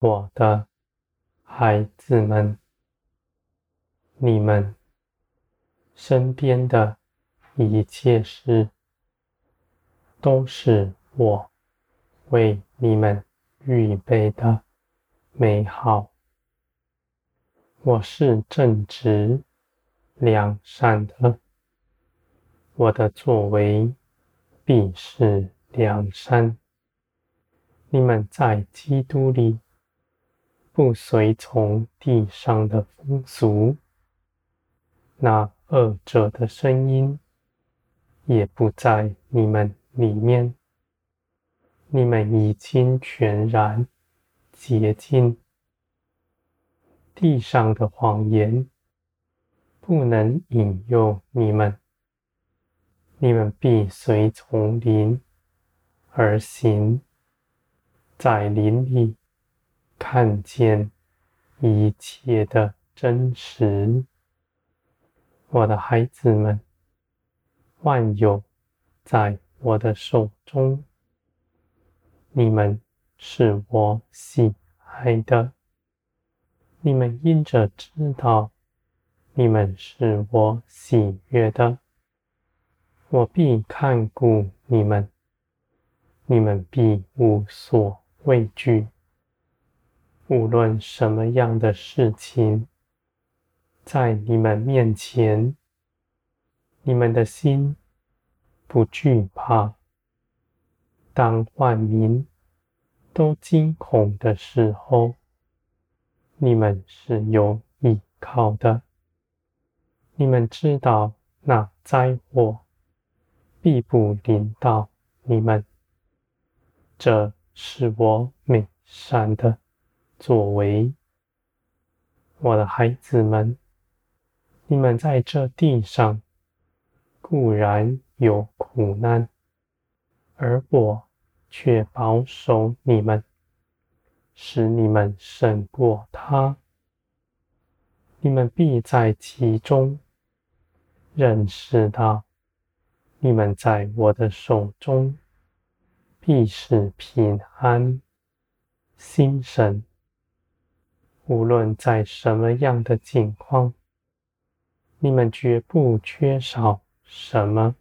我的孩子们，你们身边的一切事，都是我为你们预备的美好。我是正直、良善的，我的作为必是良善。你们在基督里，不随从地上的风俗，那恶者的声音也不在你们里面。你们已经全然洁净。地上的谎言不能引诱你们，你们必随从灵而行，在灵里看见一切的真实。我的孩子们，万有在我的手中，你们是我喜爱的。你们因着知道，你们是我喜悦的，我必看顾你们，你们必无所畏惧。无论什么样的事情，在你们面前，你们的心不惧怕。当万民都惊恐的时候，你们是有依靠的，你们知道那灾祸必不临到你们。这是我美善的作为，我的孩子们，你们在这地上固然有苦难，而我却保守你们。使你们胜过他，你们必在其中认识到，你们在我的手中必是平安、心神。无论在什么样的境况，你们绝不缺少什么，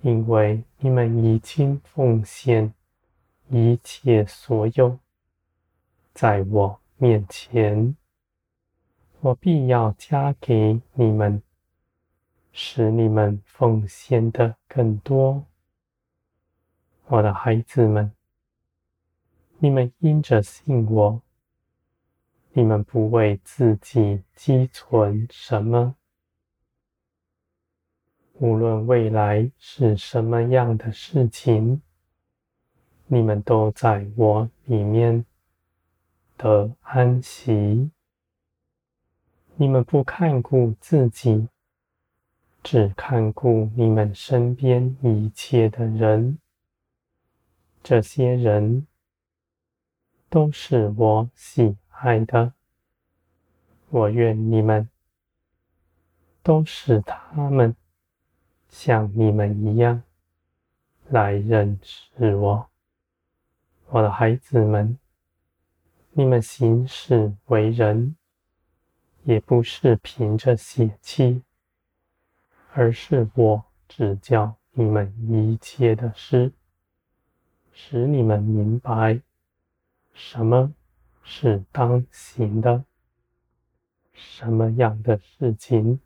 因为你们已经奉献一切所有。在我面前，我必要加给你们，使你们奉献的更多。我的孩子们，你们因着信我，你们不为自己积存什么，无论未来是什么样的事情，你们都在我里面。的安息。你们不看顾自己，只看顾你们身边一切的人。这些人都是我喜爱的。我愿你们都使他们像你们一样来认识我，我的孩子们。你们行事为人，也不是凭着血气，而是我指教你们一切的事，使你们明白什么是当行的，什么样的事情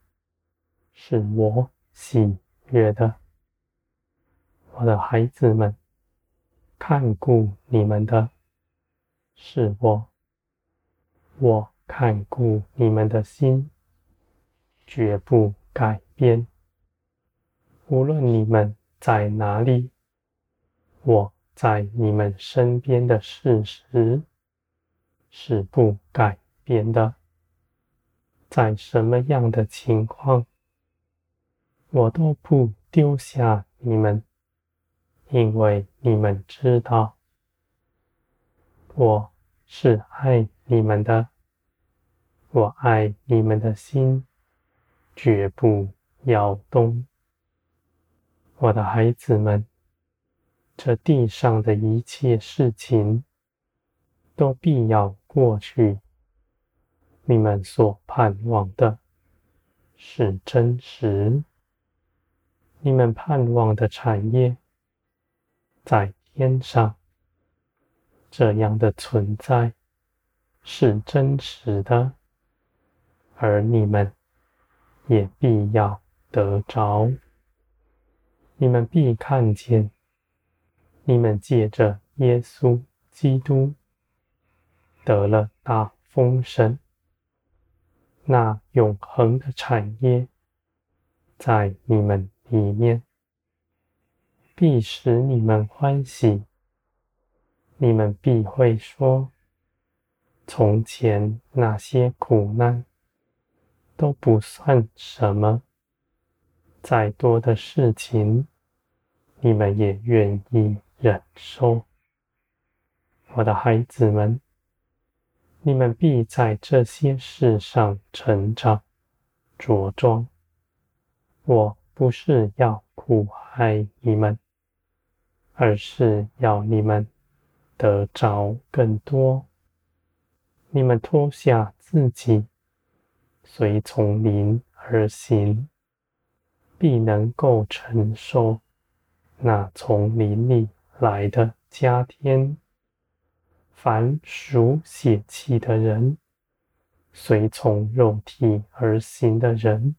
是我喜悦的。我的孩子们，看顾你们的。是我，我看顾你们的心，绝不改变。无论你们在哪里，我在你们身边的事实是不改变的。在什么样的情况，我都不丢下你们，因为你们知道。我是爱你们的，我爱你们的心绝不摇动。我的孩子们，这地上的一切事情都必要过去。你们所盼望的是真实，你们盼望的产业在天上，这样的存在是真实的，而你们也必要得着，你们必看见，你们借着耶稣基督得了大丰盛。那永恒的产业在你们里面，必使你们欢喜。你们必会说：从前那些苦难都不算什么，再多的事情，你们也愿意忍受。我的孩子们。你们必在这些事上成长茁壮。我不是要苦害你们，而是要你们得着更多。你们脱下自己，随从灵而行，必能够承受那从灵里来的加添。凡属血气的人，随从肉体而行的人，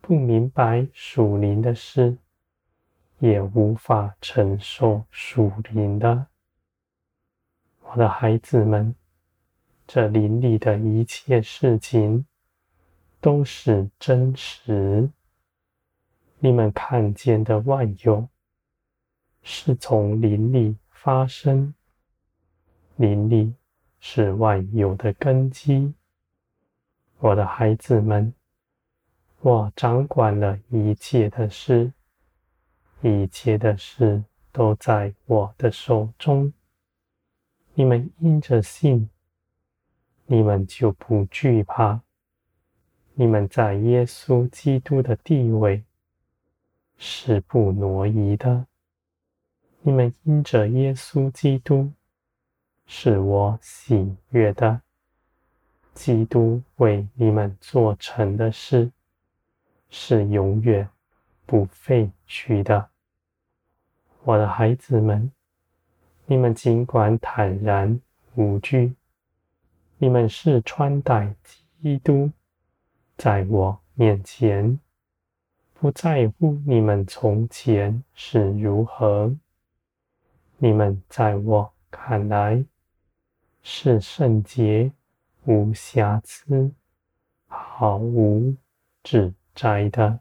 不明白属灵的事，也无法承受属灵的。我的孩子们，这灵里的一切事情都是真实。你们看见的万有，是从灵里发生。灵力是万有的根基，我的孩子们，我掌管了一切的事，一切的事都在我的手中。你们因着信，你们就不惧怕。你们在耶稣基督的地位是不挪移的。你们因着耶稣基督。是我喜悦的，基督为你们做成的事，是永远不废去的。我的孩子们，你们尽管坦然无惧，你们是穿戴基督，在我面前，不在乎你们从前是如何，你们在我看来。是圣洁、无瑕疵、毫无指摘的。